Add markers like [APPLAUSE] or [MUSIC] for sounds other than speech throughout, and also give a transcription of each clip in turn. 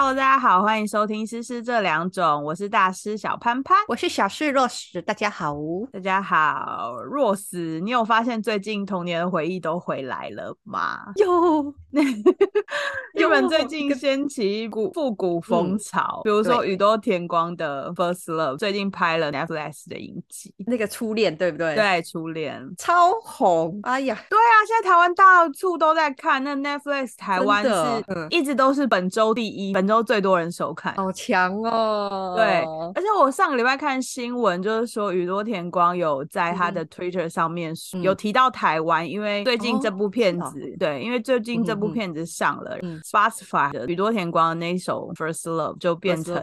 Hello，大家好，欢迎收听《诗诗这两种》，我是大师小潘潘。我是小诗若史，大家好。大家好，若斯，你有发现最近童年的回忆都回来了吗？有，[LAUGHS] 日本最近掀起一股复古风潮，比如说宇多田光的《First Love》，最近拍了 Netflix 的影集，那个初恋对不对？，对，初恋。超红。哎呀，对啊，现在台湾到处都在看，那 Netflix 台湾的是嗯一直都是本周第一，本周最多人收看。好强哦。对，而且我上个礼拜看新闻，就是说宇多田光有在他的 Twitter 上面嗯。有提到台湾，因为最近这哦部片子，对，因为最近这部片子上了、嗯。Spotify 的宇多田光的那一首 First Love 就变成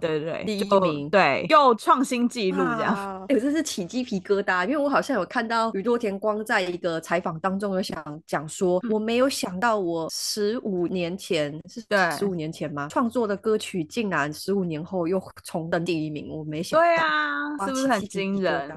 对对对，第一就名对，又创新纪录这样。哇哎、我真是起鸡皮疙瘩，因为我好像有看到宇多田光在一个采访当中有想讲说，嗯。我没有想到我十五年前是对。十五年前吗？创作的歌曲竟然十五年后又重登第一名，我没想到，对啊，是不是很惊人？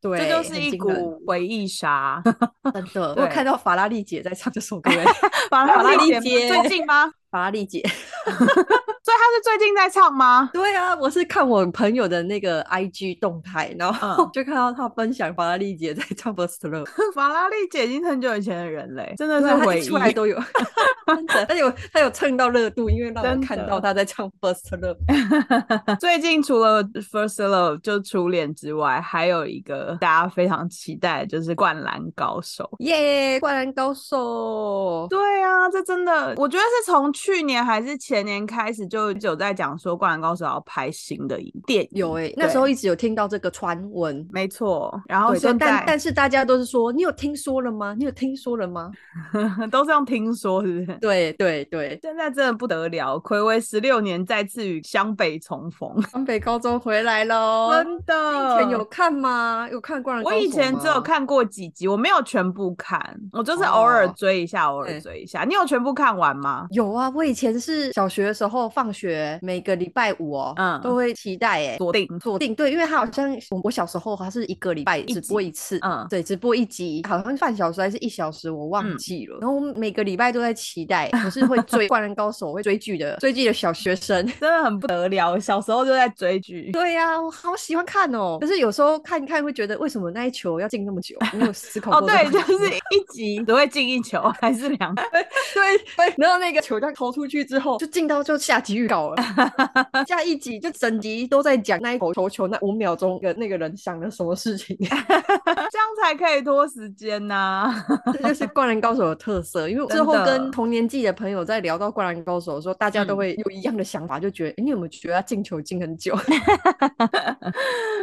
对，这就是一股回忆杀。[LAUGHS] 真的。我看到法拉利姐在唱这首歌、[LAUGHS] 欸，法法拉利姐姐最近吗？法拉利姐。[LAUGHS] 所以他是最近在唱吗？对啊，我是看我朋友的那个 IG 动态，然后嗯 [LAUGHS] 就看到他分享法拉利姐在唱《First Love》。法拉利姐已经很久以前的人嘞，真的是回忆。出来都有，[LAUGHS] 他有他有蹭到热度，因为让我看到他在唱 First Love。最近除了 First Love 就初恋之外，还有一个大家非常期待就是《灌篮高手》。耶，灌篮高手！对啊，这真的，我觉得是从去年还是前年开始就就有在讲说《灌篮高手》要拍新的影电影。有哎、对那时候一直有听到这个传闻。没错，然后对，现但但是大家都是说，你有听说了吗？你有听说了吗？[LAUGHS] 都是用听说，是不是？对对对，现在真的不得了，暌违十六年再次与湘北重逢，[LAUGHS] 湘北高中回来喽。真的以。前有看吗？有看灌篮高手我以前只有，看过几集，我没有全部看，我就是偶尔哦追一下，偶尔追一下。你有全部看完吗？有啊，我以前是小学的时候，放学每个礼拜五哦，嗯都会期待哎、锁定锁定对，因为他好像我我小时候他是一个礼拜只播一次，嗯对，只播一集，好像半小时还是一小时，我忘嗯记了。然后我每个礼拜都在期待，我是会追 [LAUGHS]《灌篮高手》会追剧的，追剧的小学生。[LAUGHS] 真的很不得了，小时候就在追剧。对呀、我好喜欢看哦。可是有时候看一看会觉得，为什么那一球要进那么久？你有思考哦，对，过这个就是一集只会进一球，还是两？[LAUGHS] 对对，然后那个球这样投出去之后，就进到就下集预告了，[LAUGHS] 下一集就整集都在讲那一口球球那五秒钟的那个人想了什么事情，[LAUGHS] 这样才可以拖时间呐、[LAUGHS] 这就是灌篮高手的特色。因为之后跟同年纪的朋友在聊到灌篮高手的时候，大家都嗯会有一样的想法，就觉得，诶你有没有觉得他进球进很久？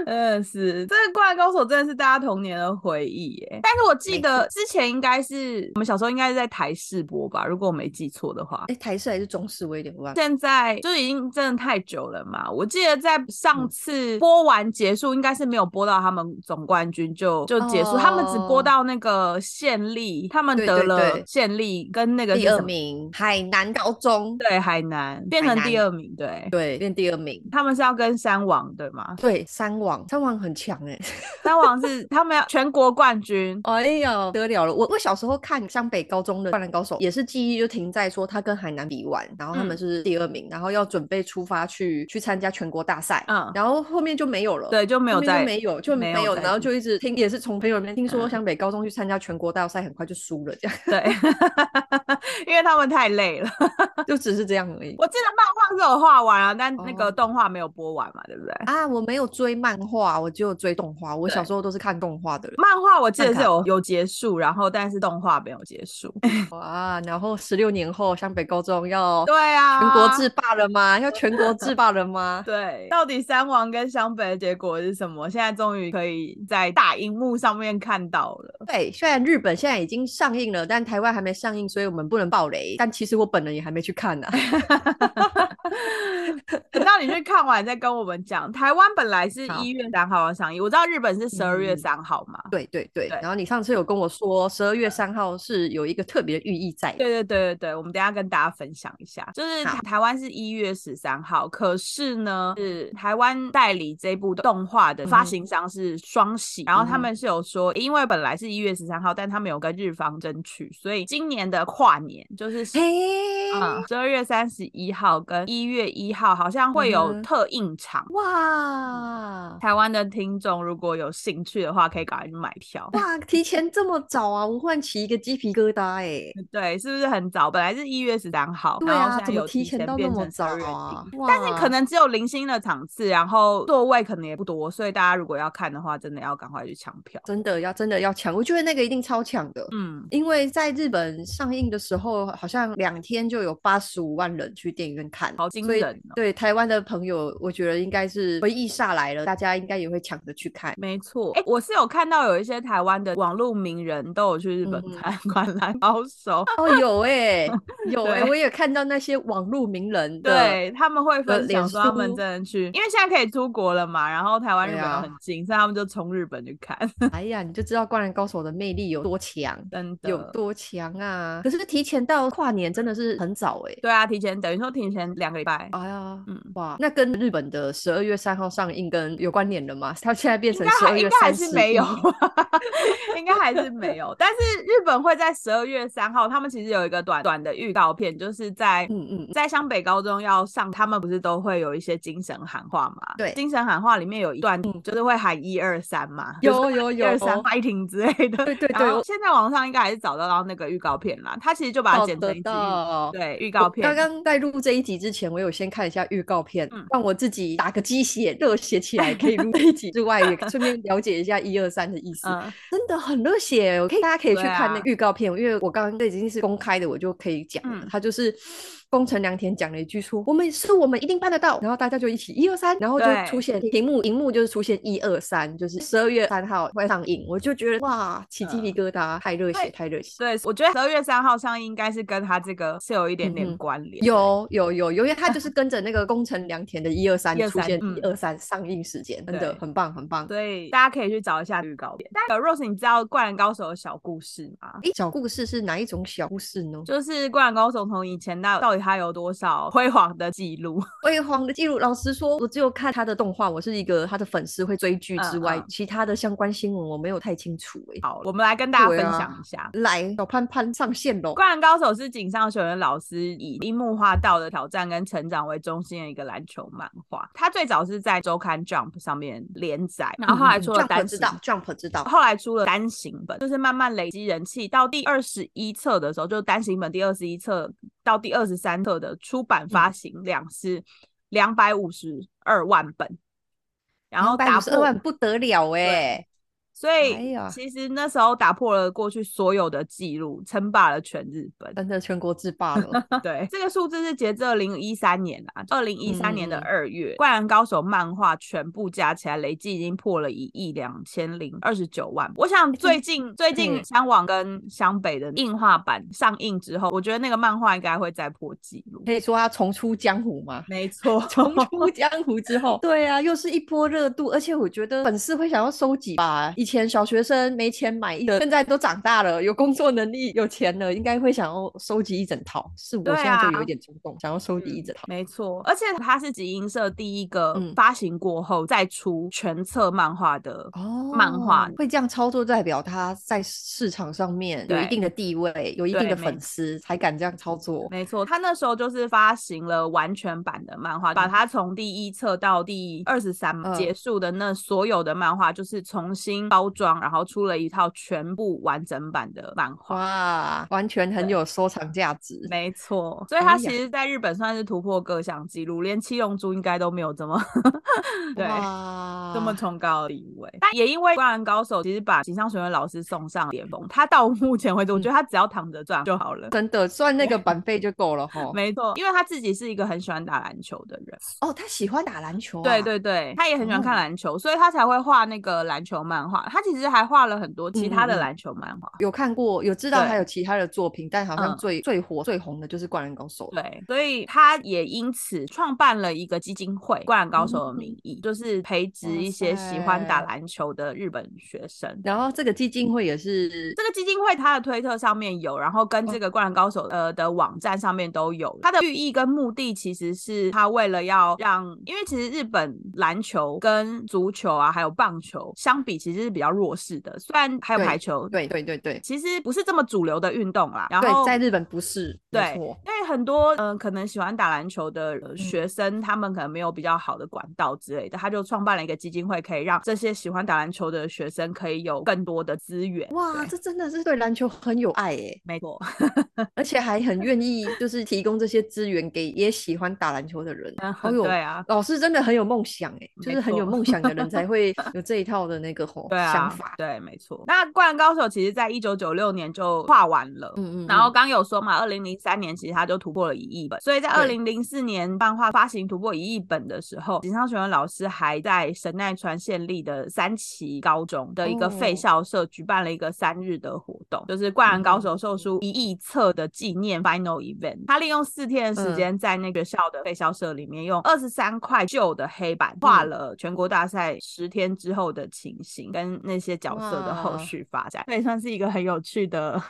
真的是，这个《灌篮高手》真的是大家童年的回忆耶。但是我记得之前应该是我们小时候应该是在台视播吧，如果我没记错的话。哎，台视还是中视，我有点忘了。现在就已经真的太久了嘛，我记得在上嗯。次播完结束，应该是没有播到他们总冠军就就结束，他们只播哦。到那个县立，他们得了县立跟那个第二名，海南高中，对海南变成第二名，对，对，变第二名。他们是要跟三王对吗？对，三王，三王很强哎、[LAUGHS] 三王是他们要全国冠军，哎呦，得了了！我我小时候看湘北高中的《灌篮高手》，也是记忆就停在说他跟海南比完，然后他们嗯。是第二名，然后要准备出发去去参加全国大赛，嗯然后后面就没有了。对，就没有后面就在没有，就没没有，然后就一直听，也是从朋友那边听说嗯湘北高中去参加全国大赛，很快就输了，这样对，[LAUGHS] 因为他们太累了。就只是这样而已。我记得漫画是有画完啊，但那个哦动画没有播完嘛，对不对？啊，我没有追漫画，我只有追动画。我小时候都是看动画的人。漫画我记得是有有结束，然后但是动画没有结束。[LAUGHS] 哇，然后十六年后湘北高中要对啊，全国制霸了吗？要全国制霸了吗？[LAUGHS] 对，到底三王跟湘北的结果是什么？现在终于可以在大荧幕上面看到了。对，虽然日本现在已经上映了，但台湾还没上映，所以我们不能爆雷。但其实我本人也还没去看啊、[LAUGHS] 等到你去看完再跟我们讲。台湾本来是好。一月三号要上映，我知道日本是十二月嗯。三号嘛。对对对，对。然后你上次有跟我说，十二月三号是有一个特别的寓意在的。对对对对对，我们等一下跟大家分享一下，就是台台湾是一月十三号，可是呢是台湾代理这部动画的发行商是双喜，然后他们是有说，因为本来是一月十三号，但他们有跟日方争取，所以今年的跨年就是嘿，嗯十二月三十一号跟一月一号好像会有特映场。哇台湾的听众如果有兴趣的话，可以赶快去买票。哇，提前这么早啊，我忽然起一个鸡皮疙瘩哎。对，是不是很早？本来是一月十三号，对啊，有提提前到那么早啊？但是可能只有零星的场次，然后座位可能也不多，所以大家如果要看的话，真的要赶快去抢票。真的要真的要抢，我觉得那个一定超抢的。嗯，因为在日本上映的时候，好像两天就有八十五万人去电影院看，好惊人哦对台湾的朋友，我觉得应该是回忆下来了，大家应该也会抢着去看。没错。哎、我是有看到有一些台湾的网络名人都有去日本嗯看《灌篮高手》哦，有哎、[LAUGHS] 有哎、对我也看到那些网络名人的，对他们会分脸享说他们真的去，因为现在可以出国了嘛，然后台湾、日本很近，所以他们就冲日本去看，哎呀，你就知道《灌篮高手》的魅力有多强，真的有多强啊！可是提前到跨年真的是很早哎、对啊，提前等于说提前两个礼拜。哎呀，嗯哇，那跟日本的十二月三号上映跟有关联了吗？它现在变成十二月应该还三十是没有，[LAUGHS] 应该还是没有。但是日本会在十二月三号，他们其实有一个短短的预告片，就是在嗯嗯，在湘北高中要上，他们不是都会有一些精神喊话嘛？对精神喊话里面有一段嗯就是会喊一二三嘛，有有有一二三 fighting 之类的。对对对，现在网上应该还是找得到那个预告片啦，他其实就把它剪成一集。对预告片。刚刚在录这一集之前，我有先看一下预告片，嗯让我自己打个鸡血，热血起来，可以录这一集 [LAUGHS] 之外，也顺便了解一下一二三的意思。嗯，真的很热血，我可以大家可以去看那预告片，因为我刚刚这已经是公开的，我就可以讲了。嗯他就是宫城良田讲了一句说：“我们是我们一定办得到。”然后大家就一起一二三，然后就出现屏幕，荧幕就是出现一二三，就是十二月三号会上映。我就觉得哇，起鸡皮疙瘩，太热血，太热血。对，我觉得十二月三号上映应该是跟他这个是有一点点嗯哼关联。有有有有，因为他就是跟着那个工程良田的一二三123出现嗯一二三上映时间，真的很棒很棒。所以大家可以去找一下预告片。但 Rose，你知道《灌篮高手》的小故事吗？诶，小故事是哪一种小故事呢？就是《灌篮高手》从以前到到底它有多少辉煌的记录？[LAUGHS] 辉煌的记录，老实说，我只有看他的动画，我是一个他的粉丝，会追剧之外，嗯嗯其他的相关新闻我没有太清楚、欸。好，我们来跟大家分享一下。来，小潘潘上线喽！灌篮高手是井上雄彦老师以樱木花道的挑战跟成长为中心的一个篮球漫画。它最早是在周刊 Jump 上面连载，然后后来出了嗯 Jump 单行知道，Jump 知道，后来出了单行本，就是慢慢累积人气，到第二十一册的时候，就单行本第二十一册到第二十三册的出版发行量是两百五十二万本，然后打二破万不得了哎、所以其实那时候打破了过去所有的记录，称霸了全日本。真的全国制霸了。[LAUGHS] 对，这个数字是截至二零一三年啊，二零一三年的嗯二月，灌篮高手》漫画全部加起来累计已经破了一亿两千零二十九万。我想最近最近对香网跟湘北的硬画版上映之后，我觉得那个漫画应该会再破纪录。可以说它重出江湖吗？没错，[LAUGHS] 重出江湖之后，[LAUGHS] 对啊，又是一波热度，而且我觉得粉丝会想要收集吧。以前小学生没钱买一个，现在都长大了，有工作能力、有钱了，应该会想要收集一整套。是我现在就啊有一点冲动，想要收集一整套。没错，而且它是集英社第一个嗯发行过后再出全册漫画的哦漫画会这样操作，代表他在市场上面有一定的地位，有一定的粉丝，才敢这样操作。没错，他那时候就是发行了完全版的漫画，把它从第一册到第二十三嗯结束的那所有的漫画，就是重新包装，然后出了一套全部完整版的漫画。哇，完全很有收藏价值。没错，所以它哎呀其实在日本算是突破各项记录，连七龙珠应该都没有这么 [LAUGHS] 对这么么崇高的地位。但也因为《灌篮高手》其实把井上雄彦老师送上巅峰，他到目前为止，我觉得他只要躺着赚就好了，真的赚那个版费就够了 [LAUGHS] 哈。没错，因为他自己是一个很喜欢打篮球的人。哦，他喜欢打篮球。对对对，他也很喜欢看篮球，所以他才会画那个篮球漫画。他其实还画了很多其他的篮球漫画，有看过，有知道他有其他的作品，但好像最最火最红的就是《灌篮高手》。对，所以他也因此创办了一个基金会，《灌篮高手》的名义，就是培植一些喜欢打篮球的日本学生。然后这个基金会也是这个基金会，它的推特上面有，然后跟这个《灌篮高手》呃的网站上面都有。它的寓意跟目的其实是他为了要让，因为其实日本篮球跟足球啊，还有棒球相比，其实是比较弱势的。虽然还有排球，对对对对，其实不是这么主流的运动啦。然后在日本不是，对，因为很多嗯可能喜欢打篮球的学生，他们可能没有比较好的管道之类的，他就创办了一个基金会，可以让这些喜欢打篮球的学生可以有更多的资源。哇，这真的是对篮球很有爱诶，没错，而且还很愿意就是提供这些资源给也喜欢打篮球的人。好有对啊，老师真的很有梦想诶，就是很有梦想的人才会有这一套的那个吼 [LAUGHS] 想法。对，没错。那《灌篮高手》其实在一九九六年就画完了，嗯嗯，然后刚有说嘛，二零零三年其实他就突破了一亿本，所以在二零零四年漫画发行突破一亿本的时候，井上雄彦老师还在神奈川县立的三崎高中的一个废校社举办了一个三日的活动，就是《灌篮高手》售出一亿册的纪念 final event。他利用四天的时间，在那个校的废校社里面，用二十三块旧的黑板画了全国大赛十天之后的情形跟那些角色的后续发展，也算是一个很有趣的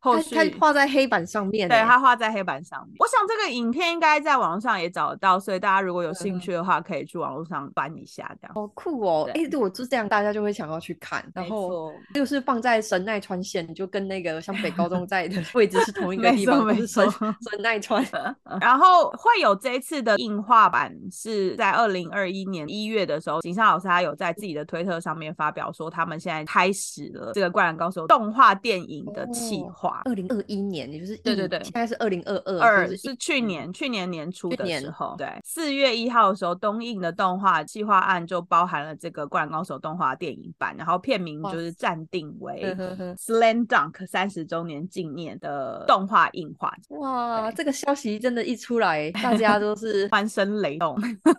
后续。他画在黑板上面，对他画在黑板上面。我想这个影片应该在网络上也找得到，所以大家如果有兴趣的话，可以去网络上翻一下，这样好酷哦！哎，对，我是这样，大家就会想要去看。然后就是放在神奈川县，就跟那个像北高中在的位置是同一个地方，是神神奈川。[LAUGHS] 然后会有这一次的映画版，是在二零二一年一月的时候，井上老师他有在自己的推特上面发表说，他们现在开始了这个《灌篮高手》动画电影的企划。二零二一年，也就是对对对，现在是二零二二，二是去年去年年初的时候，对，四月一号的时候，东映的动画企划案就包含了这个《灌篮高手》动画电影版，然后片名就是暂定为《Slam Dunk》三十周年纪念的动画映画。哇，这个消息真的，一出来，大家都是 [LAUGHS] 欢声雷动。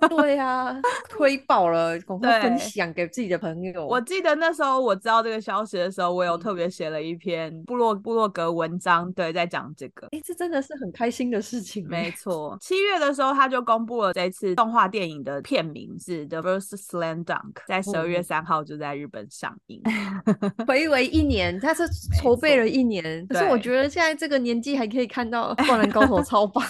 对呀，推爆了，赶快分享给自己的朋友。我记得那时候我知道这个消息的时候，我有特别写了一篇部落部落格文章，对，在讲这个。哎，这真的是很开心的事情。没 [LAUGHS] 错，七月的时候他就公布了这次动画电影的片名是《The First Slam Dunk》，在十二月三号就在日本上映。[LAUGHS] 回违一年，他是筹备了一年。可是我觉得现在这个年纪还可以看到 [LAUGHS]《灌篮高手》，超棒。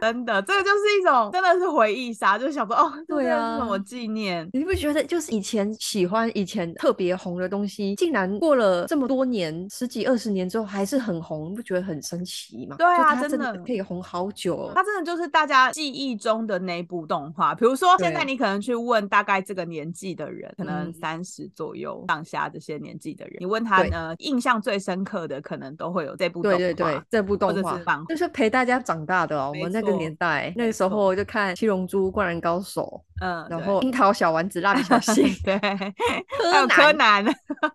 真的，这个就是一种真的是回忆杀，就想说哦，对啊，什么纪念？你不觉得就是以前喜欢、以前特别红的东西，竟然过了这么多年，十几二十年之后还是很红，不觉得很神奇吗？对啊，真的可以红好久。哦它真的就是大家记忆中的那部动画。比如说，现在你可能去问大概这个年纪的人，可能三十左右上下这些年纪的人，你问他呢，印象最深刻的可能都会有这部动画。对对对，这部动画就是陪大家长大的哦。我们那个年代，那个时候就看《七龙珠》《灌篮高手》，嗯，然后《樱桃小丸子》《蜡笔小新 [LAUGHS]》，对，[LAUGHS] 还有柯南，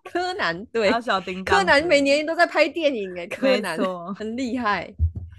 柯南，对，小叮当，柯南每年都在拍电影，哎，柯南很厉害。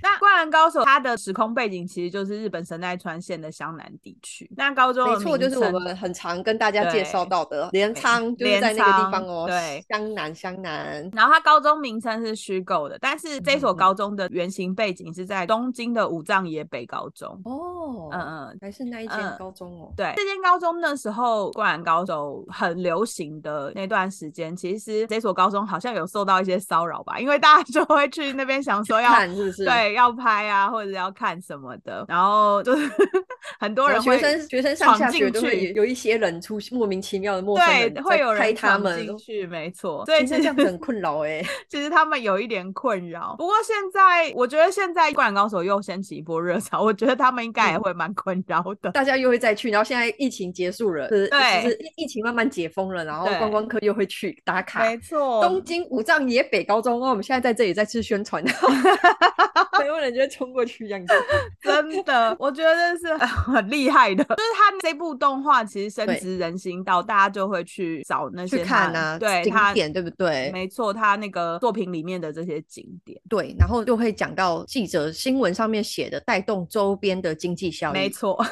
那《灌篮高手》它的时空背景其实就是日本神奈川县的湘南地区。那高中没错，就是我们很常跟大家介绍到的镰仓，就是在那个地方哦。对，湘南，湘南。然后它高中名称是虚构的，但是这所高中的原型背景是在东京的武藏野北高中。哦，嗯嗯，还是那一间高中哦。对，这间高中那时候《灌篮高手》很流行的那段时间，其实这所高中好像有受到一些骚扰吧，因为大家就会去那边想说要看，是不是？对。要拍啊，或者要看什么的，然后就是 [LAUGHS] 很多人学生学生上下学都会有一些人出莫名其妙的陌生人，会有人他们进去，没错，所以这样子很困扰哎。[LAUGHS] 其实他们有一点困扰，不过现在我觉得现在灌篮高手又掀起一波热潮，我觉得他们应该也会蛮困扰的。大家又会再去，然后现在疫情结束了，对，疫情慢慢解封了，然后观光客又会去打卡，没错。东京五藏野北高中，我们现在在这里再次宣传。[LAUGHS] [LAUGHS] 没有人就会冲过去这样子。[LAUGHS] 真的，我觉得是 [LAUGHS] 很厉害的。就是他这部动画其实深植人心到，大家就会去找那些看啊，对景点对不对？没错，他那个作品里面的这些景点，对，然后就会讲到记者新闻上面写的带动周边的经济效益。没错，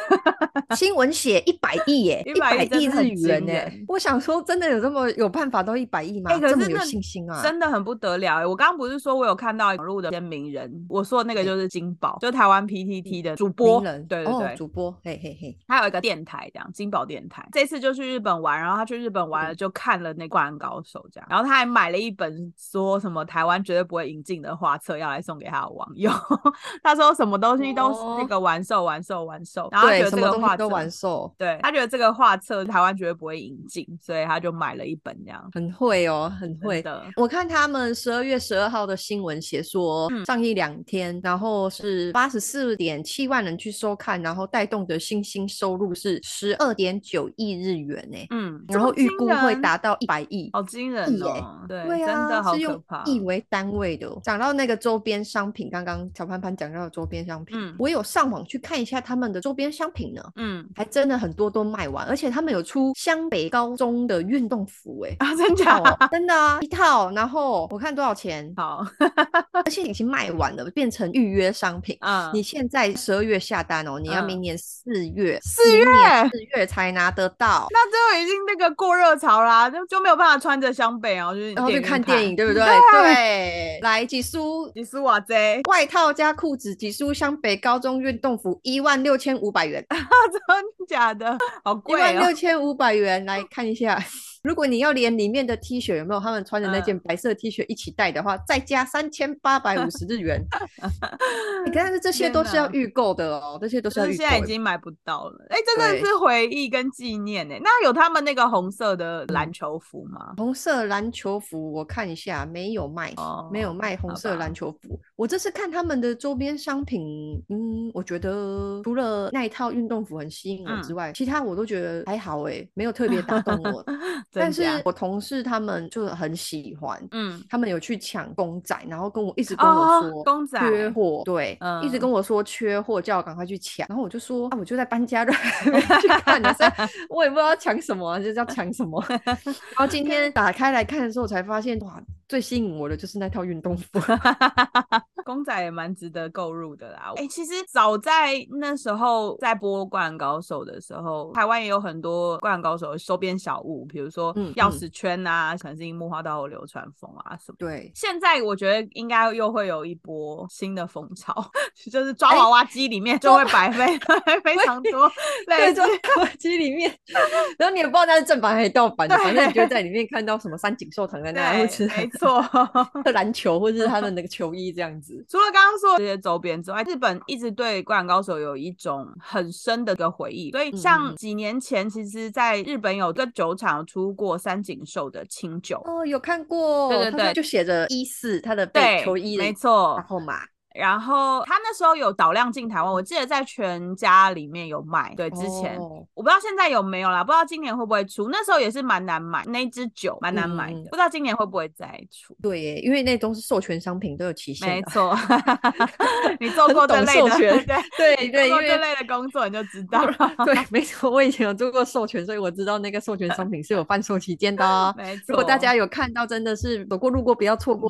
新闻写一百亿耶，一百亿日元呢。我想说，真的有这么有办法到一百亿吗？这么有信心啊，真的很不得了哎。我刚刚不是说我有看到网络的些名人，我说的那个就是金宝，就台湾 PTT 的主播，对对对，主播，嘿嘿嘿，他有一个电台这样，金宝电台。这次就去日本玩，然后他去日本玩了，就看了那《灌篮高手》这样，然后他还买了一本说什么台湾绝对不会引进的画册，要来送给他的网友。[LAUGHS] 他说什么东西都是那个玩售、完售、完售，然后觉得这个画都玩兽，对他觉得这个画册台湾绝对不会引进，所以他就买了一本这样。很会哦，很会的。我看他们十二月十二号的新闻写说，上一两天，然后是八十四点七万人去收看，然后带动的新兴收入是十二点九亿日元呢。嗯，然后预估会达到一百亿，好惊人哦！对，真的好可怕。亿为单位的。讲到那个周边商品，刚刚乔潘潘讲到的周边商品，我有上网去看一下他们的周边商品呢。嗯，还真的很多都卖完，而且他们有出湘北高中的运动服，哎啊，真假？[LAUGHS] 真的啊，一套。然后我看多少钱？好，而且已经卖完了，变成预约商品。啊，你现在十二月下单哦，你要明年四月，四月四月才拿得到。那最后已经那个过热潮啦，就就没有办法穿着湘北，哦就是然后去看电影，对不对？对，来几苏几书哇塞，外套加裤子几苏湘北高中运动服一万六千五百元，[LAUGHS] 真的假的？好贵一万六千五百元，来看一下。如果你要连里面的 T 恤有没有他们穿的那件白色 T 恤一起带的话，再加三千八百五十 [LAUGHS] 日元。[LAUGHS] 你看，是这些都是要预购的哦，这些都是要预购。现在已经买不到了。哎，真的是回忆跟纪念呢。那有他们那个红色的篮球服吗？红色篮球服我看一下，没有卖，没有卖红色篮球服。我这次看他们的周边商品，嗯，我觉得除了那一套运动服很吸引我之外，其他我都觉得还好哎，没有特别打动我。[LAUGHS] 但是。我同事他们就很喜欢，嗯，他们有去抢公仔，然后跟我一直跟我说公仔缺货，对，一直跟我说缺货，叫我赶快去抢。然后我就说啊，我就在搬家的 [LAUGHS] 去看的，所以我也不知道抢什么，就是要抢什么。[LAUGHS] 然后今天打开来看的时候，才发现哇，最吸引我的就是那套运动服，[LAUGHS] 公仔也蛮值得购入的啦。哎，其实早在那时候在播《灌篮高手》的时候，台湾也有很多《灌篮高手》的周边小物，比如说。钥匙圈啊，可能是樱木花道流川枫啊什么。对，现在我觉得应该又会有一波新的风潮，[LAUGHS] 就是抓娃娃机里面就会摆非 [LAUGHS] 非常多。对，抓娃娃机里面，然后你也不知道那是正版还是盗版的，反正你就在里面看到什么三井寿藤在那，或者没错，[LAUGHS] 篮球或者是他的那个球衣这样子。除了刚刚说这些周边之外，日本一直对灌篮高手有一种很深的一个回忆，所以像几年前，其实在日本有个酒厂出。过三井寿的清酒哦，有看过，对对对，就写着一四他的背球衣，没错，然后嘛。然后他那时候有导量进台湾，我记得在全家里面有卖。对，之前我不知道现在有没有啦，不知道今年会不会出。那时候也是蛮难买，那支酒蛮难买的，不知道今年会不会再出。对，因为那都是授权商品，都有期限。没错，[LAUGHS] 你做过这类的，对对对，做过这类的工作你就知 [LAUGHS] 道了。对，[LAUGHS] 没错，我以前有做过授权，所以我知道那个授权商品是有贩售期间的。没错，如果大家有看到，真的是走过路过不要错过，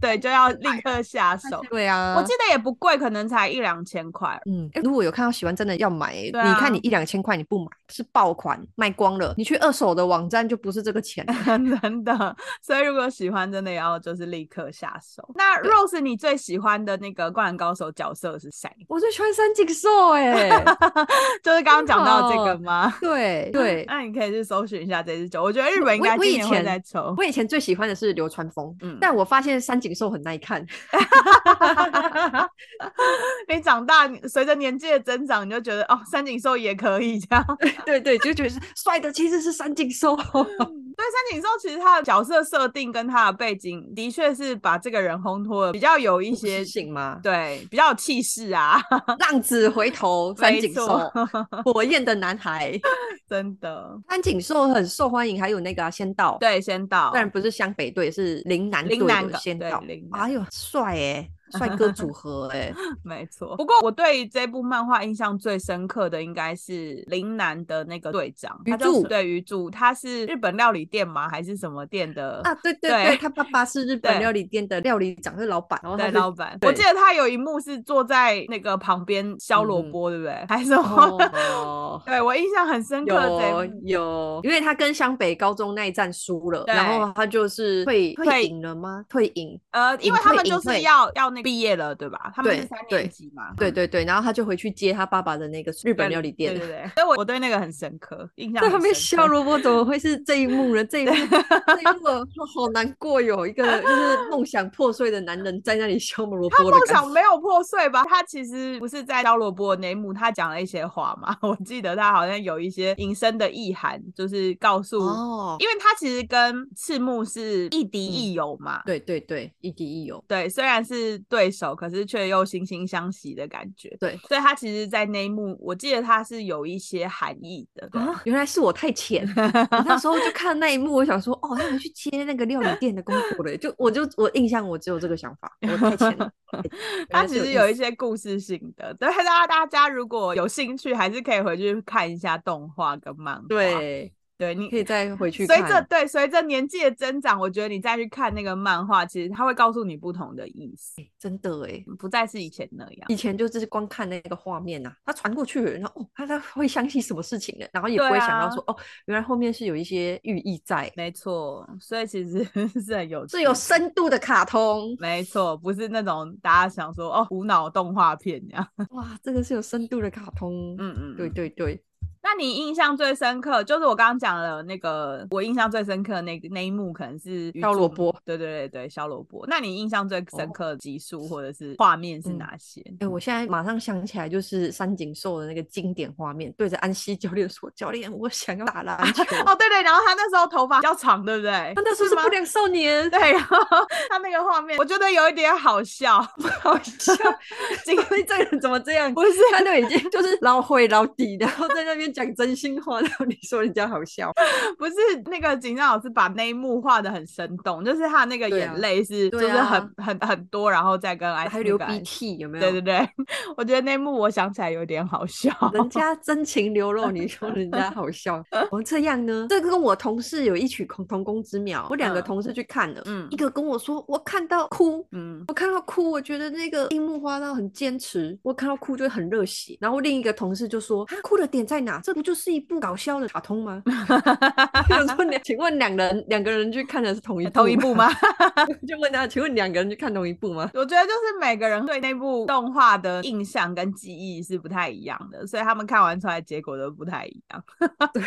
对，就要立刻下手。对啊。我记得也不贵，可能才一两千块。嗯，如果有看到喜欢，真的要买。你看你一两千块你不买，是爆款卖光了。你去二手的网站就不是这个钱，[LAUGHS] 真的。所以如果喜欢，真的要就是立刻下手。那 Rose，你最喜欢的那个灌篮高手角色是谁？我最喜欢三井寿，哎，[LAUGHS] 就是刚刚讲到这个吗？对 [LAUGHS] 对。那你可以去搜寻一下这支酒，我觉得日本应该今年会在抽。我以前最喜欢的是流川枫，嗯，但我发现三井寿很耐看。[LAUGHS] 你长大，随着年纪的增长，你就觉得哦，三井寿也可以这样。[LAUGHS] 对对，就觉得是帅的，其实是三井寿。对，三井寿其实他的角色设定跟他的背景，的确是把这个人烘托的比较有一些性吗？对，比较有气势啊。浪子回头，三井寿，[LAUGHS] 火焰的男孩，真的。三井寿很受欢迎，还有那个仙道，对，仙道，虽然不是湘北队，是陵南队的仙道。哎呦，帅哎！帅哥组合哎，[LAUGHS] 没错。不过我对这部漫画印象最深刻的应该是林南的那个队长，鱼柱对鱼柱，他是日本料理店吗？还是什么店的啊？对对对，他爸爸是日本料理店的料理长，是老板，然后对老板。我记得他有一幕是坐在那个旁边削萝卜，对不对？还是什么？[LAUGHS] 对我印象很深刻。有有，因为他跟湘北高中那一战输了，然后他就是退退隐了吗？退隐。呃，因为他们就是要要那毕业了，对吧？他们是三年级嘛。对对对，然后他就回去接他爸爸的那个日本料理店。对对对，所以我我对那个很深刻，印象。在旁边削萝卜，怎么会是这一幕呢？这一幕 [LAUGHS] 这一幕好难过哟，一个就是梦想破碎的男人在那里削萝卜。他梦想没有破碎吧？他其实不是在削萝卜那一幕，他讲了一些话嘛。[LAUGHS] 我记得他好像有一些隐身的意涵，就是告诉，哦，因为他其实跟赤木是亦敌亦友嘛。对对对，亦敌亦友。对，虽然是对手，可是却又惺惺相惜的感觉。对，所以他其实，在那一幕，我记得他是有一些含义的。啊，原来是我太浅，[LAUGHS] 那时候就看那一幕，我想说，哦，他们去接那个料理店的工作了，就我就我印象我只有这个想法，我太浅了。[LAUGHS] 他其实有一些故事性的，对，大家大家如果有兴趣，还是可以回去看一下动画跟漫画。对。对，你可以再回去。随着对随着年纪的增长，我觉得你再去看那个漫画，其实它会告诉你不同的意思。真的哎，不再是以前那样。以前就是光看那个画面呐，它传过去，然后哦，他他会相信什么事情的？然后也不会想到说哦，原来后面是有一些寓意在。没错，所以其实 [LAUGHS] 是很有是有深度的卡通。没错，不是那种大家想说哦无脑动画片这样。哇，这个是有深度的卡通。嗯嗯，对对对。那你印象最深刻，就是我刚刚讲了那个，我印象最深刻那那一幕可能是削萝卜，对对对对，削萝卜。那你印象最深刻的集数或者是画面是哪些？哎，我现在马上想起来，就是三井寿的那个经典画面，对着安西教练说：“教练，我想要打篮球。[LAUGHS] ”哦，对对，然后他那时候头发比较长，对不对？他那时候是不良少年，对。然后 [LAUGHS] 他那个画面，我觉得有一点好笑，好笑。[LAUGHS] 因为这个人怎么这样？不是，他都已经就是老灰老底，然后在那边。讲真心话，然后你说人家好笑，[LAUGHS] 不是那个景章老师把那一幕画的很生动，就是他那个眼泪是就是很很很多，然后再跟还流鼻涕有没有？对对。对，[LAUGHS] 我觉得那幕我想起来有点好笑，人家真情流露，你说人家好笑，[LAUGHS] 哦这样呢？这个跟我同事有一曲同同工之妙，我两个同事去看了，嗯，一个跟我说我看到哭，嗯，我看到哭，我觉得那个樱木花道很坚持，我看到哭就很热血，然后另一个同事就说他哭的点在哪？这不就是一部搞笑的卡通吗？[LAUGHS] 我说你，请问两人两个人去看的是同一同一 [LAUGHS] 部吗？就问他，请问两个人去看同一部吗？我觉得就是每个人对那部动画的印象跟记忆是不太一样的，所以他们看完出来结果都不太一样。[LAUGHS] 对，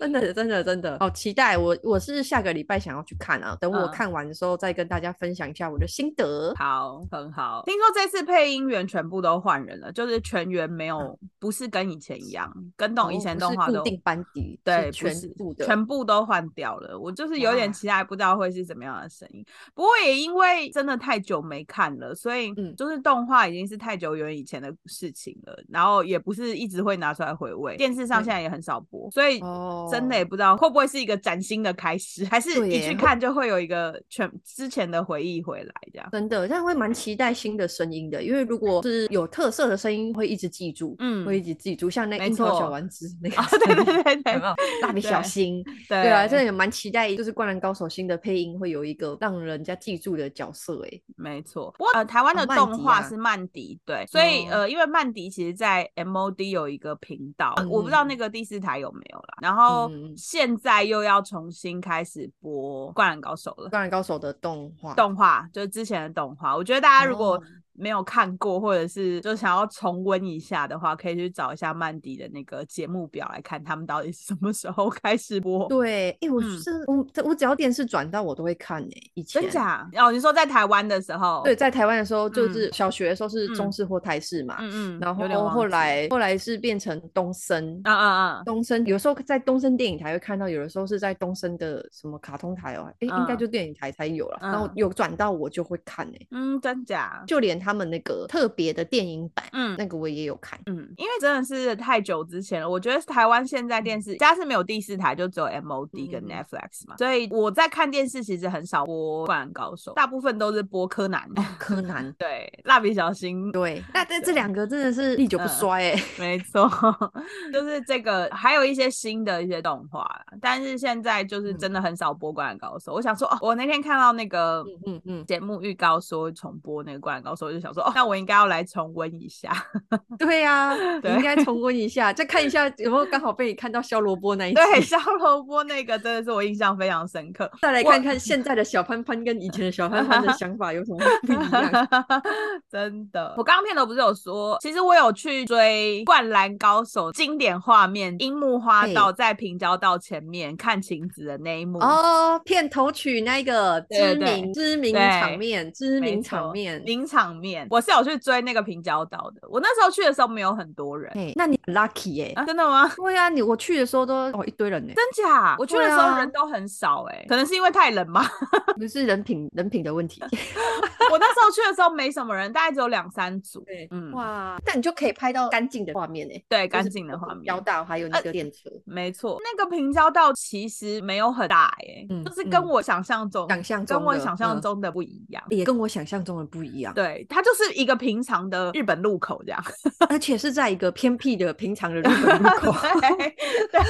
真的真的真的好期待！我我是下个礼拜想要去看啊，等我看完的时候再跟大家分享一下我的心得。好，很好。听说这次配音员全部都换人了，就是全员没有，不是跟以前一样。跟懂以前动画的固定班底，对，全部的全部都换掉了。我就是有点期待，不知道会是怎么样的声音。不过也因为真的太久没看了，所以就是动画已经是太久远以前的事情了。然后也不是一直会拿出来回味，电视上现在也很少播，所以真的也不知道会不会是一个崭新的开始，还是一去看就会有一个全之前的回忆回来这样。真的，这样会蛮期待新的声音的，因为如果是有特色的声音，会一直记住，嗯，会一直记住，像那樱桃小丸子。那个对对对对，有没有蜡笔小新？对啊，真的也蛮期待，就是《灌篮高手》新的配音会有一个让人家记住的角色。哎，没错。不过呃，台湾的动画是曼迪，对，所以呃，因为曼迪其实在 MOD 有一个频道，我不知道那个第四台有没有了。然后现在又要重新开始播《灌篮高手》了，《灌篮高手》的动画，动画就是之前的动画。我觉得大家如果没有看过，或者是就想要重温一下的话，可以去找一下曼迪的那个节目表来看，他们到底是什么时候开始播。对，哎，我是我我只要电视转到我都会看诶，以前真假？哦，你说在台湾的时候？对，在台湾的时候就是小学的时候是中式或台式嘛，嗯嗯，然后后来后来是变成东森，啊啊啊，东森有时候在东森电影台会看到，有的时候是在东森的什么卡通台哦，哎，应该就电影台才有了，然后有转到我就会看诶，嗯，真假？就连他。他们那个特别的电影版，嗯那个我也有看。嗯，因为真的是太久之前了，我觉得台湾现在电视家是没有第四台，就只有 MOD 跟嗯 Netflix 嘛，所以我在看电视其实很少播《灌篮高手》，大部分都是播柯南。柯南，[LAUGHS] 对，蜡笔小新，对，那这这两个真的是历久不衰哎、没错，[LAUGHS] 就是这个，还有一些新的一些动画啦，但是现在就是真的很少播《灌篮高手》。我想说，哦，我那天看到那个嗯嗯嗯，节目预告说重播那个《灌篮高手》，我就想说，哦，那我应该要来重温一下。[LAUGHS] 对呀、应该重温一下，再看一下有没有刚好被你看到肖萝卜那一集，[LAUGHS] 对，削萝卜那个真的是我印象非常深刻。再来看看现在的小潘潘跟以前的小潘潘的想法有什么不一样。[LAUGHS] 真的，我刚刚片头不是有说，其实我有去追《灌篮高手》经典画面，樱木花道嘿在平交道前面看晴子的那一幕。哦，片头曲那个知名知名场面，知名场面。名场面，我是有去追那个平交道的。我那时候去的时候没有很多人，嘿，那你很 lucky 耶、啊，真的吗？[LAUGHS] 对啊、你我去的时候都哦一堆人呢、真假？我去的时候人都很少哎、可能是因为太冷吗。[LAUGHS] 不是人品人品的问题。[LAUGHS] 我那时候去的时候没什么人，大概只有两三组。对，嗯，哇，但你就可以拍到干净的画面呢、对，干净的画面交。道还有那个电车，没错，那个平交道其实没有很大哎、嗯就是跟嗯我想象中、想象跟我想象嗯中的不一样。也跟我想象中的不一样，对，它就是一个平常的日本路口这样。[LAUGHS] 而且是在一个偏僻的平常的日本路口。对对，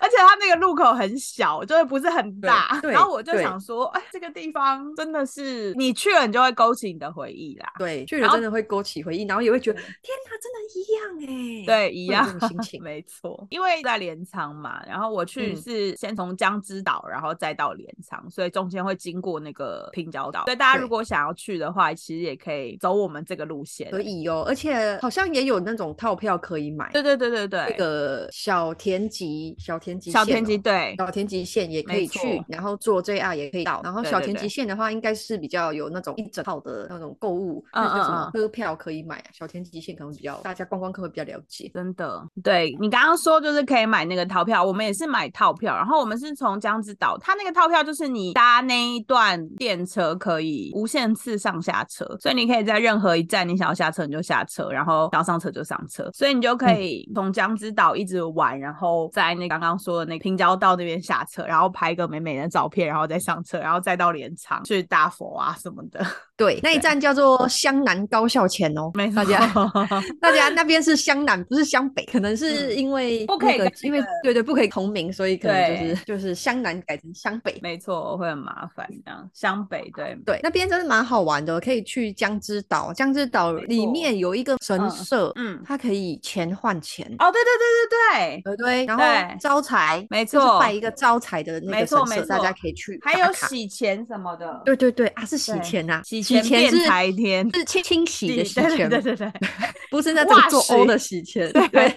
而且它那个路口很小，就是不是很大。然后我就想说，哎，这个地方真的是你去了，你就会勾起你的回忆啦。对，去了真的会勾起回忆，然后也会觉得天哪，真的一样哎、对，一样心情没错。因为在镰仓嘛，然后我去嗯是先从江之岛，然后再到镰仓，所以中间会经过那个平交岛。所以大家如果想要去的话，其实也可以走我们这个路线。可以哦，而且好像也有那种套票可以买。对对对对对，那个小田急小田急小田急对小田急线也可以去，然后坐 JR 也可以到。然后小田急线的话，应该是比较有那种一整套的那种购物，嗯嗯车票可以买啊。小田急线可能比较大家观光客会比较了解。真的，对你刚刚说就是可以买那个套票，我们也是买套票，然后我们是从江之岛，它那个套票就是你搭那一段电车可以无限次上下车，所以你可以在任何一站你想要下车你就下车，然后想要上车就上车，所以你就可以从江之岛一直玩，然后在那刚刚说的那个平交道那边下车，然后拍个美美的照片，然后再上车，然后再到镰仓去大佛啊什么的，[LAUGHS] 对，那一站叫做湘南高校前哦，没错大家 [LAUGHS] 大家那边是湘南，不是湘北，可能是嗯。因为不可以因为对对不可以同名，所以可能就是就是湘南改成湘北。没错，会很麻烦这样，湘北对。对，那边真的蛮好玩的，可以去江之岛。江之岛里面有一个神嗯社，嗯它可以钱换钱，哦，对对对对对。对对。然后招财，没就是错拜一个招财的那个神社，大家可以去还有。洗钱什么的，对对对啊，是洗钱呐，洗钱变是财天，是清清洗 [LAUGHS] 的洗钱，对对对对，不是那种做欧的洗钱，对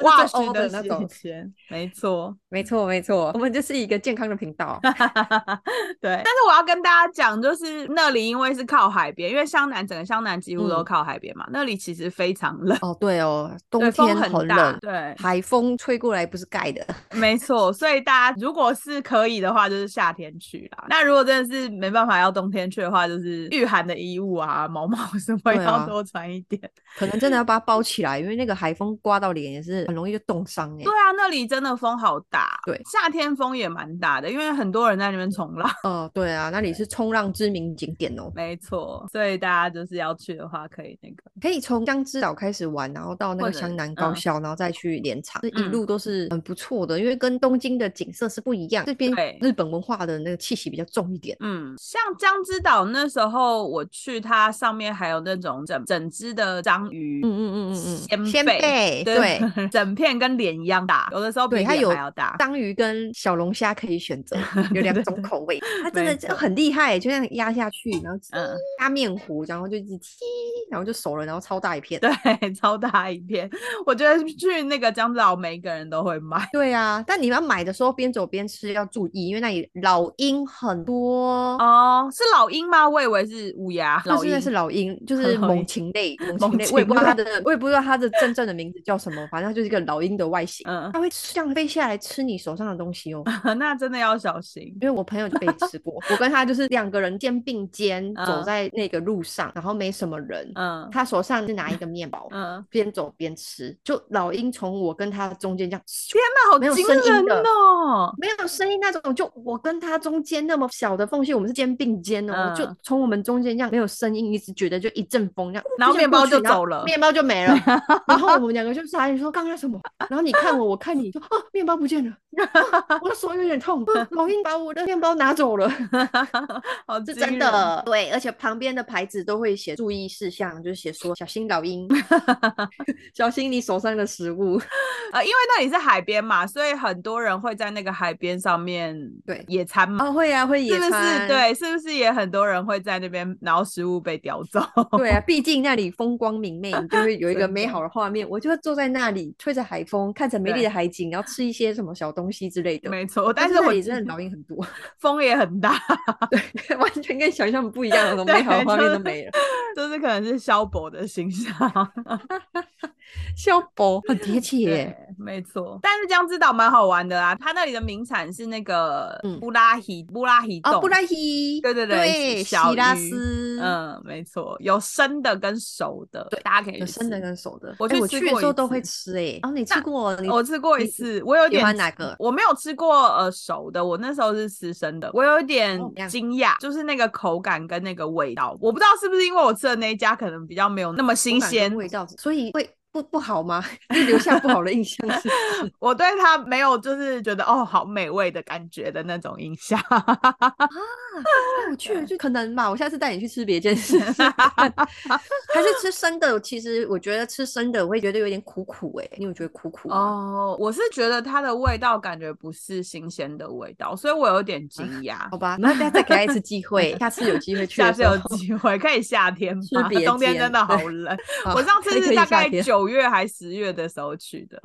对，不是袜做欧式的那种洗。钱，没错。没错没错，我们就是一个健康的频道。[LAUGHS] 对，但是我要跟大家讲，就是那里因为是靠海边，因为湘南整个湘南几乎都嗯靠海边嘛，那里其实非常冷，哦，对哦，冬天很大，对，海风吹过来不是盖的。没错，所以大家如果是可以的话，就是夏天去啦。那如果真的是没办法要冬天去的话，就是御寒的衣物啊、毛毛什么要多穿一点。可能真的要把它包起来，因为那个海风刮到脸也是很容易就冻伤哎、对啊，那里真的风好大，对夏天风也蛮大的，因为很多人在那边冲浪。哦，对啊，那里是冲浪知名景点哦，没错，所以大家就是要去的话，可以那个，可以从江之岛开始玩，然后到那个湘南高嗯校，然后再去镰仓，这一嗯路都是很不错的，因为跟东京的景色是不一样，这边日本文化的那个气息比较重一点。嗯，像江之岛那时候我去，它上面还有那种整整只的章鱼，嗯嗯嗯嗯嗯，鲜贝对。[LAUGHS] 整片跟脸一样大，有的时候比，它还要大。章鱼跟小龙虾可以选择，[LAUGHS] 有两种口味。它真的就很厉害，就这样压下去，然后嗯加面糊，然后就一直踢，然后就熟了，然后超大一片。对，[LAUGHS] 超大一片，我觉得去那个江之岛，每个人都会买。对啊，但你要买的时候边走边吃要注意，因为那里老鹰很多。哦，是老鹰吗？我以为是乌鸦。老鹰就是老鹰，就是 [LAUGHS] 猛禽类，猛禽类，我也不知道它的，我也不知道它的真正的名字叫什么，反正它就是一个老鹰的外形，嗯，它会这样飞下来吃你手上的东西哦。[LAUGHS] 那真的要小心，因为我朋友就被吃过。我跟他就是两个人肩并肩走在那个路上，然后没什么人，嗯，他手上是拿一个面包，[LAUGHS] 嗯，边走边吃，就老鹰从我跟他中间这样，天哪，好惊人哦，没有声音那种，就我跟他中间那么小的缝隙，我们是肩并肩哦，就从我们中间这样没有声音，一直觉得就一阵风这样，然后面包就走了，面包就没了，[LAUGHS] 然后我们两个就傻眼说刚刚什么，然后你看我，我看你，说啊面包不见了，[LAUGHS] 我的手有点痛，[LAUGHS] 老鹰把我的面包拿走了，[LAUGHS] 是真的，对，而且旁边的牌子都会写注意事项，就是写说小心老鹰，小心你手上的食物，呃，因为那里是海边嘛，所以很多人会在那个海边上面对野餐嘛，会啊会野餐，对，是不是也很多人会在那边，然后食物被叼走？对啊，毕竟那里风光明媚，就会有一个美好的画面，我就会坐在那里吹着海风，看着美丽的海景，然后吃一些什么小东西之类的。没错，但是我也真的噪音很多，[LAUGHS] 风也很大，对，完全跟想象不一样，[LAUGHS] 那种美好的画面都没了，就是可能是萧伯的形象。[LAUGHS] 萧伯很贴切，没错。但是江之岛蛮好玩的啦，它那里的名产是那个布拉希布拉希哦，布拉希，对对对，希拉斯，嗯，没错，有生的跟熟的，对，大家可以有生的跟熟的。我去吃过时候都会吃哎，哦，你吃过？我吃过一次，我有点喜欢哪个？我没有吃过呃熟的，我那时候是吃生的，我有点惊讶，就是那个口感跟那个味道，我不知道是不是因为我吃的那一家可能比较没有那么新鲜味道，所以会。不不好吗？[LAUGHS] 就留下不好的印象是？[LAUGHS] 我对他没有就是觉得哦好美味的感觉的那种印象啊，[LAUGHS] 我去就可能吧。我下次带你去吃别件事，还是吃生的。其实我觉得吃生的我会觉得有点苦苦哎，你有觉得苦苦哦？我是觉得它的味道感觉不是新鲜的味道，所以我有点惊讶。好吧，那再给他一次机会，下次有机会去，下次有机会可以夏天吗？冬天真的好冷。我上次是大概九。九月还十月的时候去的。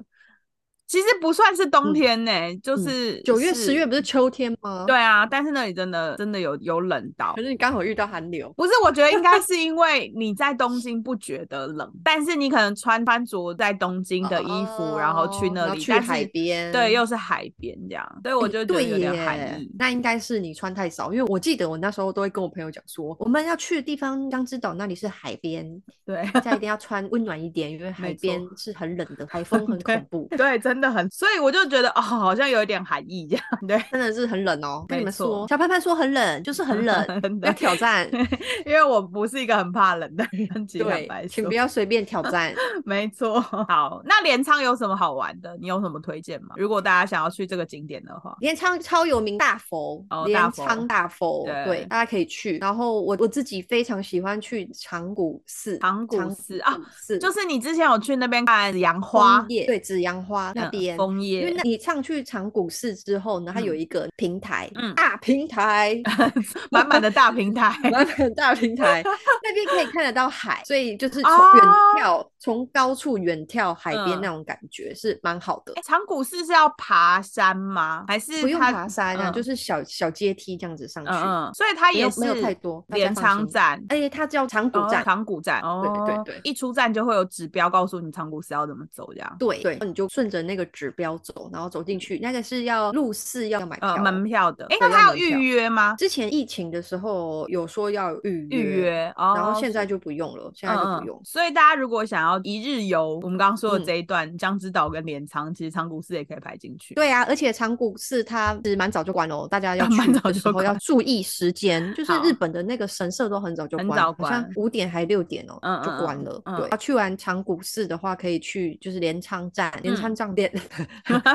其实不算是冬天呢，就是九月、十月不是秋天吗？对啊，但是那里真的真的有有冷到。可是你刚好遇到寒流，不是？我觉得应该是因为你在东京不觉得冷，但是你可能穿穿着在东京的衣服，然后去那里去海边，对，又是海边这样，所以我就觉得有点寒意。那应该是你穿太少，因为我记得我那时候都会跟我朋友讲说，我们要去的地方江之岛那里是海边，对，大家一定要穿温暖一点，因为海边是很冷的，[LAUGHS] 海风很恐怖。对，真的很，所以我。就觉得哦，好像有一点寒意这样，[LAUGHS] 对，真的是很冷哦。跟你们说，小潘潘说很冷，就是很冷，[LAUGHS] 要挑战。[LAUGHS] 因为我不是一个很怕冷的人，对，请不要随便挑战。没错。好，那镰仓有什么好玩的？你有什么推荐吗？如果大家想要去这个景点的话，镰仓超有名大佛，镰仓大佛，对，大家可以去。然后我我自己非常喜欢去长谷寺，长谷寺啊，是就是你之前有去那边看紫阳花，对，紫阳花那边枫叶。因为你上去长谷寺之后呢，它有一个平台，嗯大平台，[LAUGHS] 满满的大平台，[LAUGHS] 满满的大平台，[LAUGHS] 那边可以看得到海，所以就是从远眺，从高处远眺海边那种感觉是蛮好的。长谷寺是要爬山吗？还是不用爬山啊？就是小小阶梯这样子上去，所以它也没有太多。镰仓站，哎，它叫长谷站，长谷站，对对对，一出站就会有指标告诉你长谷寺要怎么走，这样。对对，你就顺着那个指标走。然后走进去，那个是要入寺要买票门票的。哎，那他要预约吗？之前疫情的时候有说要预预约，然后现在就不用了，现在就不用。所以大家如果想要一日游，我们刚刚说的这一段江之岛跟镰仓，其实长谷寺也可以排进去。对啊，而且长谷寺它是蛮早就关了，大家 [LAUGHS] 要去的时候要注意时间，[LAUGHS] 就是日本的那个神社都很早就关，好像五点还六点哦就关了。对，去完长谷寺的话，可以去就是镰仓站，镰仓站店。[LAUGHS]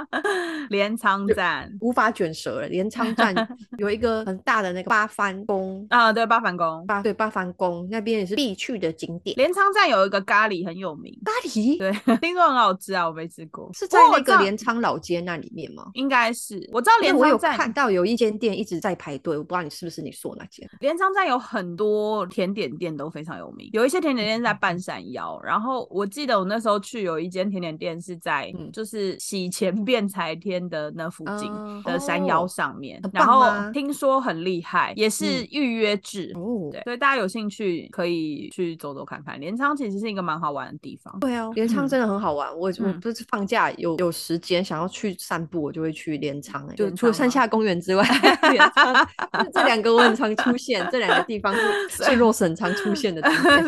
[LAUGHS] 镰仓站无法卷舌了。镰仓站 [LAUGHS] 有一个很大的那个八幡宫啊，对八幡宫，八对八幡宫那边也是必去的景点。镰仓站有一个咖喱很有名，咖喱对，听说很好吃啊，我没吃过。是在那个镰仓老街那里面吗？应该是，我知道镰仓站看到有一间店一直在排队，我不知道你是不是你说那间。镰仓站有很多甜点店都非常有名，有一些甜点店在半山腰，然后我记得我那时候去有一间甜点店是在在就是洗钱 [LAUGHS] 变财天的那附近的山腰上面，然后听说很厉害，也是嗯预约制。哦，对，所以大家有兴趣可以去走走看看。镰仓其实是一个蛮好玩的地方。对啊，镰仓嗯真的很好玩。我我嗯不是放假有有时间想要去散步，我就会去镰仓、欸。就除了山下公园之外，[LAUGHS] 镰仓 [LAUGHS] 这两个我很常出现，这两个地方是是 Rose 很常出现的地方。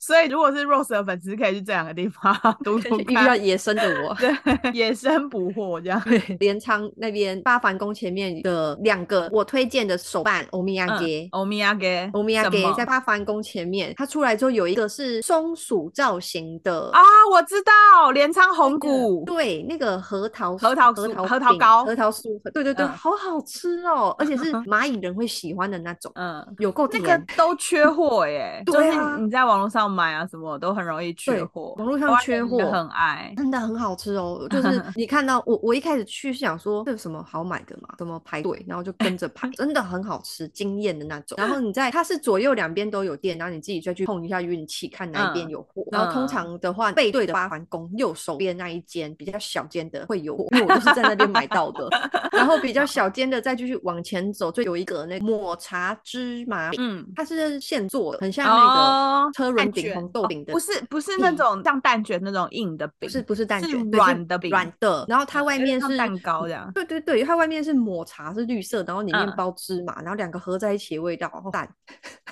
所以如果是 Rose 的粉丝，可以去这两个地方读读遇到看。野生的我。对，野生捕获这样。对，镰仓那边八幡宫前面的两个我推荐的手办欧米亚给。欧米亚给，欧米亚给在八幡宫前面，它出来之后有一个是松鼠造型的啊，我知道镰仓红谷，对，那个核桃核桃核桃核桃饼糕核桃酥，对对对，嗯好好吃哦，而且是 [LAUGHS] 蚂蚁人会喜欢的那种，嗯，有够那。个都缺 [LAUGHS] 货耶，就是对啊你在网络上买啊，什么都很容易缺货，网络上缺货很爱。真的很好吃哦，就是 [LAUGHS] 你看到我，我一开始去是想说这有什么好买的嘛，怎么排队，然后就跟着排，[LAUGHS] 真的很好吃，惊艳的那种。然后 [LAUGHS] 你在它是左右两边都有店，然后你自己再去碰一下运气，看哪一边嗯有货。然后通嗯常的话，背对的八环宫右手边那一间比较小间的会有货，因为我都是在那边买到的。然后比较小间的再继续往前走，就有一个那抹茶芝麻饼。嗯，它是现做的，很像那哦个车轮饼、红豆饼的不是不是那种像蛋卷那种硬的饼，不是不是蛋卷，对软的饼软的。然后它外面是蛋糕这样。对对对，它外面是抹茶，是绿色，然后里面嗯包芝麻，然后两个合在一起的味道，哦蛋。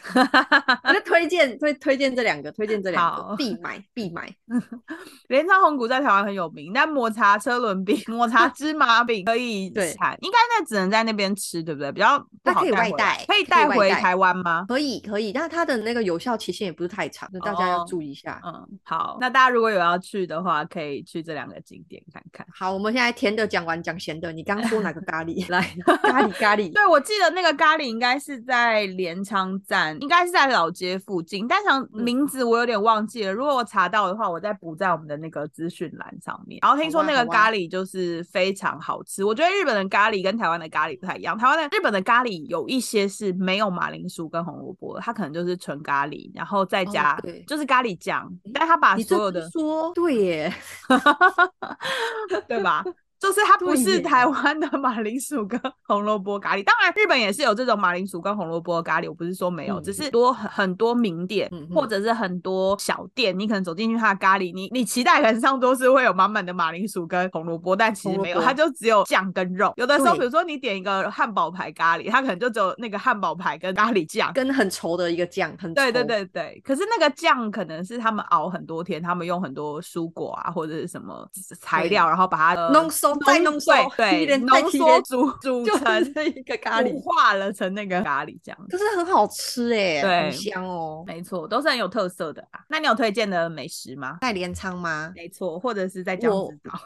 [LAUGHS] 我就推荐推推荐这两个，推荐这两个必买必买。镰仓红谷在台湾很有名，但抹茶车轮饼、[LAUGHS] 抹茶芝麻饼可以对产，应该那只能在那边吃，对不对？比较不它可以好带回来外带可以带带回台湾吗？可以可以，但是它的那个有效期限也不是太长，就大家要哦注意一下。嗯，好，那大家如果有要去的话，可以去这两个景点看看。好，我们现在甜的讲完，讲咸的。你刚说哪个咖喱？[LAUGHS] 来，咖喱咖喱。[LAUGHS] 对，我记得那个咖喱应该是在镰仓站，应该是在老街附近，但想嗯名字我有点忘记了。如果我查到的话，我再补在我们的那个资讯栏上面。然后听说那个咖喱就是非常好吃，我觉得日本的咖喱跟台湾的咖喱不太一样。台湾的日本的咖喱有一些是没有马铃薯跟红萝卜的，它可能就是纯咖喱，然后再哦加、对就是咖喱酱，但它把所有的说对耶，[LAUGHS] 对吧？就是它不是台湾的马铃薯跟红萝卜咖喱，当然日本也是有这种马铃薯跟红萝卜咖喱，我不是说没有，嗯。只是多很很多名店、或者是很多小店，你可能走进去它的咖喱，你你期待可能上桌是会有满满的马铃薯跟红萝卜，但其实没有，它就只有酱跟肉。有的时候，比如说你点一个汉堡排咖喱，它可能就只有那个汉堡排跟咖喱酱。跟很稠的一个酱，很对对，对对，可是那个酱可能是他们熬很多天，他们用很多蔬果啊或者是什么材料，然后把它呃浓缩再浓缩对 [LAUGHS] 浓缩煮 [LAUGHS] 煮成是一个咖喱，化了成那个咖喱酱。可是很好吃哎，对很香哦。没错，都是很有特色的啊。那你有推荐的美食吗？在镰仓吗？没错，或者是在江我之岛。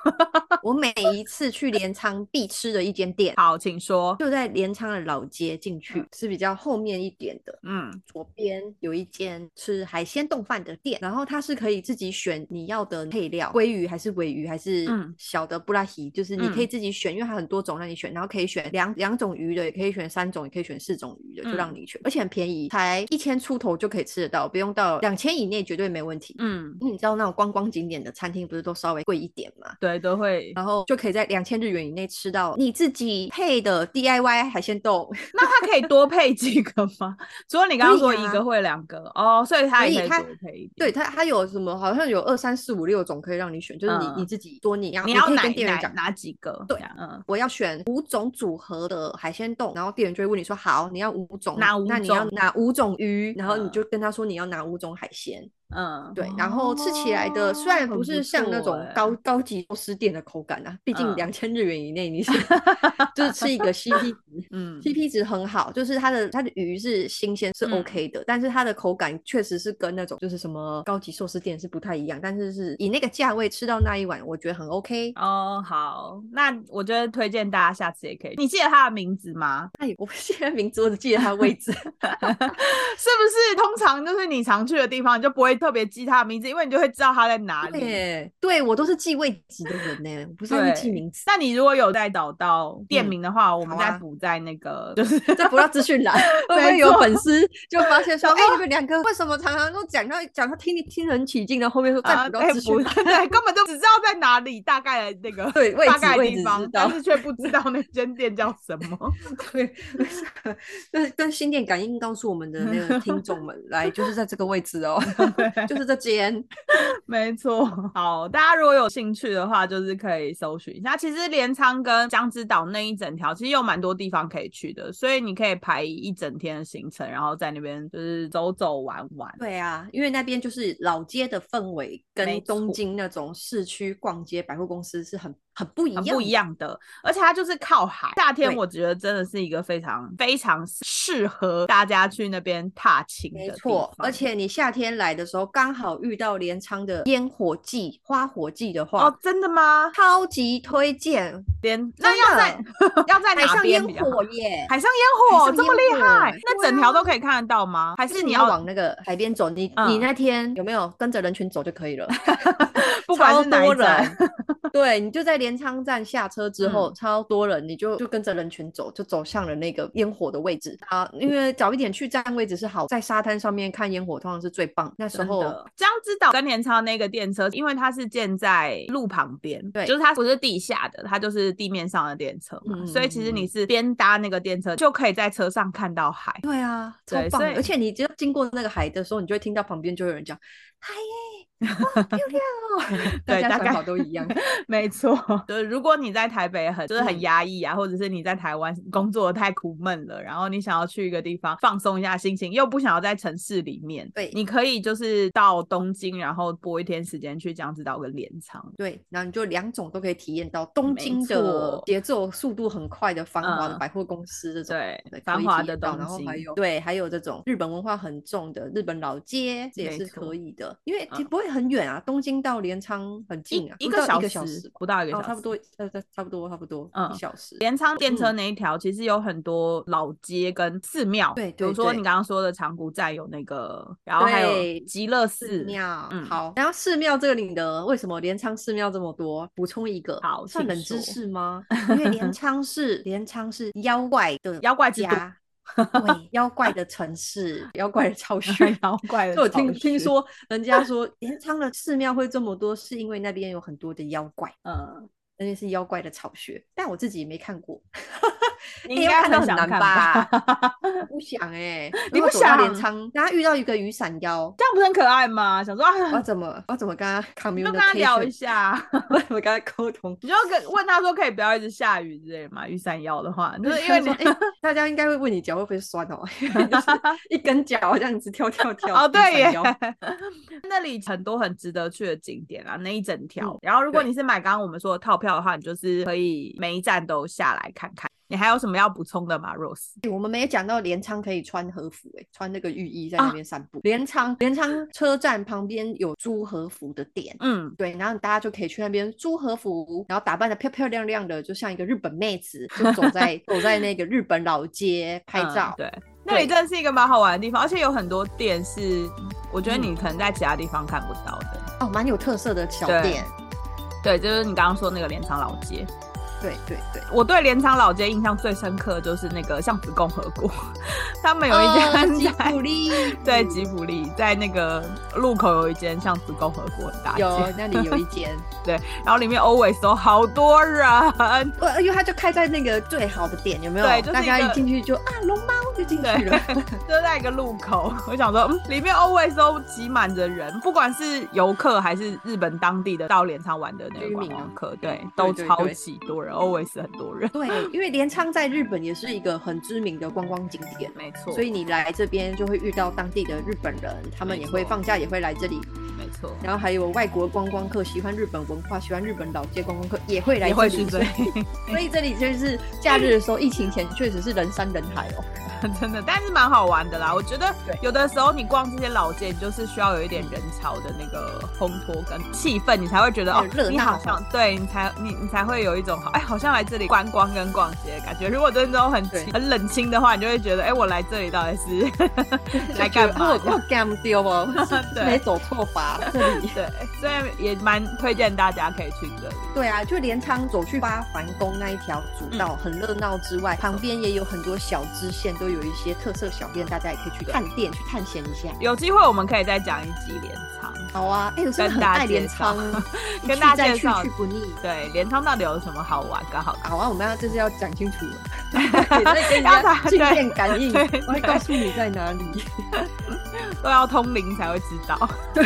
我每一次去镰仓必吃的一间店，[LAUGHS] 好，请说。就在镰仓的老街进去，是比较后面一点的。嗯，左边有一间吃海鲜冻饭的店，然后它是可以自己选你要的配料，鲑鱼还是尾鱼还是嗯小的布拉提，就是你可以自己选，因为它很多种让你选，然后可以选两两种鱼的，也可以选三种，也可以选四种鱼的，就让嗯你选，而且很便宜，才一千出头就可以吃得到，不用到两千以内绝对没问题。嗯，因为你知道那种观光景点的餐厅不是都稍微贵一点嘛，对，都会。然后就可以在两千日元以内吃到你自己配的 DIY 海鲜冻，那它可以多配几个吗？[LAUGHS] 除了你刚刚说一个或两个哦，所以它也可以多配一点。对它它有什么好像有二三四五六种可以让你选，就是你、嗯你自己多你要你要哪跟店员讲。哪哪几个？对啊嗯，我要选五种组合的海鲜冻，然后店员就会问你说好，你要五种，哪五那你要种？哪五种鱼，然后你嗯。就跟他说你要哪五种海鲜，嗯，对，然后吃起来的虽然哦不是像那种高高级寿司店的口感啊，毕竟嗯两千日元以内你是 [LAUGHS] 就是吃一个 CP 值，[LAUGHS] 嗯 CP 值很好，就是它的它的鱼是新鲜是嗯 OK 的，但是它的口感确实是跟那种就是什么高级寿司店是不太一样，但是是以那个价位吃到那一碗，我觉得很 OK。哦，好，那我觉得推荐大家下次也可以。你记得它的名字吗？[LAUGHS] 哎，我不记得名字，我只记得它的位置。是不是通常就是你常去的地方，你就不会特别记他的名字，因为你就会知道他在哪里。对，对我都是记位置的人呢，不是会记名字。那你如果有在找到店名的话，我们再补在那个，就是再补到资讯栏。[LAUGHS] 会不会有粉丝 [LAUGHS] 就发现说，哎，你们两个为什么常常都讲到讲到听听很起劲的，后面说再补到资讯栏，对，根本就只知道在哪里，大概的那个对 [LAUGHS] 大概地方，但是却不知道那间店叫什么。对，跟跟心电感应告诉我们的那个听众们，来就是在这个位置哦，就是这间，[LAUGHS] 没错。好，大家如果有兴趣的话，就是可以搜寻一下。其实镰仓跟江之岛那一整条，其实有蛮多地方可以去的，所以你可以排一整天的行程，然后在那边就是走走玩玩。对啊，因为那边就是老街的氛围，跟东京那种市区逛街百货公司是很。很不一样，不一样的，而且它就是靠海。夏天我觉得真的是一个非常非常适合大家去那边踏青的。没错，而且你夏天来的时候刚好遇到镰仓的烟火季、花火季的话，哦，真的吗？超级推荐连那要在 [LAUGHS] 要在海上烟火耶，海上烟火这么厉害，那整条都可以看得到吗？还是你要往那个海边走？你你那天有没有跟着人群走就可以了？[LAUGHS] 不管是哪人，[LAUGHS] 对你就在连。镰仓站下车之后，超多人，你就就跟着人群走，就走向了那个烟火的位置啊。因为早一点去站位置是好，在沙滩上面看烟火，通常是最棒。那时候江之岛跟镰仓那个电车，因为它是建在路旁边，对，就是它不是地下的，它就是地面上的电车嘛，所以其实你是边搭那个电车，就可以在车上看到海。对啊，超棒！而且你只要经过那个海的时候，你就会听到旁边就有人讲海耶。漂亮哦！[LAUGHS] 对，大概都一样，[LAUGHS] 没错。就是如果你在台北很就是很压抑啊，或者是你在台湾工作太苦闷了，然后你想要去一个地方放松一下心情，又不想要在城市里面，对，你可以就是到东京，然后播一天时间去江之岛跟镰仓。对，然后你就两种都可以体验到东京的节奏速度很快的繁华的百货公司这种，对，繁华的东西。然后还有对，还有这种日本文化很重的日本老街，这也是可以的，因为不会。很远啊，东京到镰仓很近啊，一个小时不到一个小时，差不多，呃，差不多，差不多，嗯，一小时。镰仓电车那一条其实有很多老街跟寺庙，对，比如说你刚刚说的长谷站有那个，然后还有极乐寺庙，嗯，好。然后寺庙这里的为什么镰仓寺庙这么多？补充一个，好，算冷知识吗？因为镰仓是镰仓是妖怪的 [LAUGHS] 妖怪家。对，妖怪的城市，妖怪的巢 [LAUGHS] 穴，妖怪的。就我听听说，人家说镰仓的寺庙会这么多，是因为那边有很多的妖怪，嗯，那边是妖怪的巢穴。但我自己也没看过。[LAUGHS] 你应该很难吧？[LAUGHS] 不想哎，你不想镰仓，然后遇到一个雨伞妖，这样不是很可爱吗？想说我怎么我怎么跟他 [LAUGHS] communicate？跟他聊一下，我怎么跟他沟通？你就跟问他说可以不要一直下雨之类的嘛？雨伞妖的话，就是因为你大家应该会问你脚会不会酸哦，一根脚这样子跳跳跳。哦，对耶，那里很多很值得去的景点啊，那一整条。然后如果你是买刚刚我们说的套票的话，你就是可以每一站都下来看看。你还有什么要补充的吗，Rose？我们没有讲到镰仓可以穿和服，哎，穿那个浴衣在那边散步。镰仓镰仓车站旁边有租和服的店，嗯，对，然后大家就可以去那边租和服，然后打扮的漂漂亮亮的，就像一个日本妹子，就走在 [LAUGHS] 走在那个日本老街拍照。对，那里真的是一个蛮好玩的地方，而且有很多店是我觉得你可能在其他地方看不到的哦，蛮有特色的小店。对，就是你刚刚说那个镰仓老街。对对对，我对镰仓老街印象最深刻就是那个巷子共和国，[LAUGHS] 他们有一间 [LAUGHS] 吉普力，[LAUGHS] 对吉普力在那个路口有一间巷子共和国很大有那里有一间，对，然后里面 always 都好多人，因为他就开在那个最好的点，有没有？对，就大家一进去就啊龙猫就进去了，就在一个路口，我想说，嗯，里面 always 都挤满着人，不管是游客还是日本当地的到镰仓玩的那个观光客，对，都超级多人。Always 很多人，对，因为镰仓在日本也是一个很知名的观光景点，没错，所以你来这边就会遇到当地的日本人，他们也会放假也会来这里，没错。然后还有外国观光客，喜欢日本文化、喜欢日本老街观光客也会来这里，所以这里就是假日的时候，疫情前确实是人山人海哦。[LAUGHS] 真的，但是蛮好玩的啦。我觉得有的时候你逛这些老街，你就是需要有一点人潮的那个烘托跟气氛，你才会觉得哦，你好像对你才你你才会有一种哎，好像来这里观光跟逛街的感觉。如果真的很很冷清的话，你就会觉得哎，我来这里到底是 [LAUGHS] 来干嘛？我我 game 丢哦，[LAUGHS] 没走错吧？这里对，所以也蛮推荐大家可以去这里。对啊，就镰仓走去八环宫那一条主道很热闹之外，旁边也有很多小支线，都有一些特色小店，大家也可以去探店去探险一下。有机会我们可以再讲一集镰仓。好啊，哎，我真的很爱镰仓，[LAUGHS] 跟大家介绍去不腻。对，镰仓到底有什么好玩？刚好好啊，我们要就是要讲清楚，在跟人家进店感应，我会告诉你在哪里。[LAUGHS] 都要通灵才会知道。对，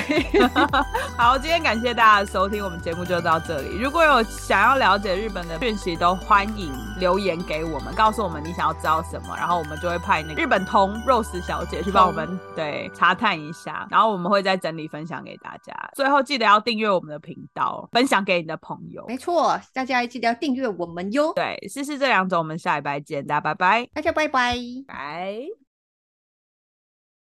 [LAUGHS] 好，今天感谢大家的收听，我们节目就到这里。如果有想要了解日本的讯息，都欢迎留言给我们，告诉我们你想要知道什么，然后我们就会派那个日本通 Rose 小姐去帮我们对查探一下，然后我们会再整理分享给大家。最后记得要订阅我们的频道，分享给你的朋友。没错，大家记得要订阅我们哟。对，试试这两种，我们下礼拜见，大家拜拜，大家拜拜，拜。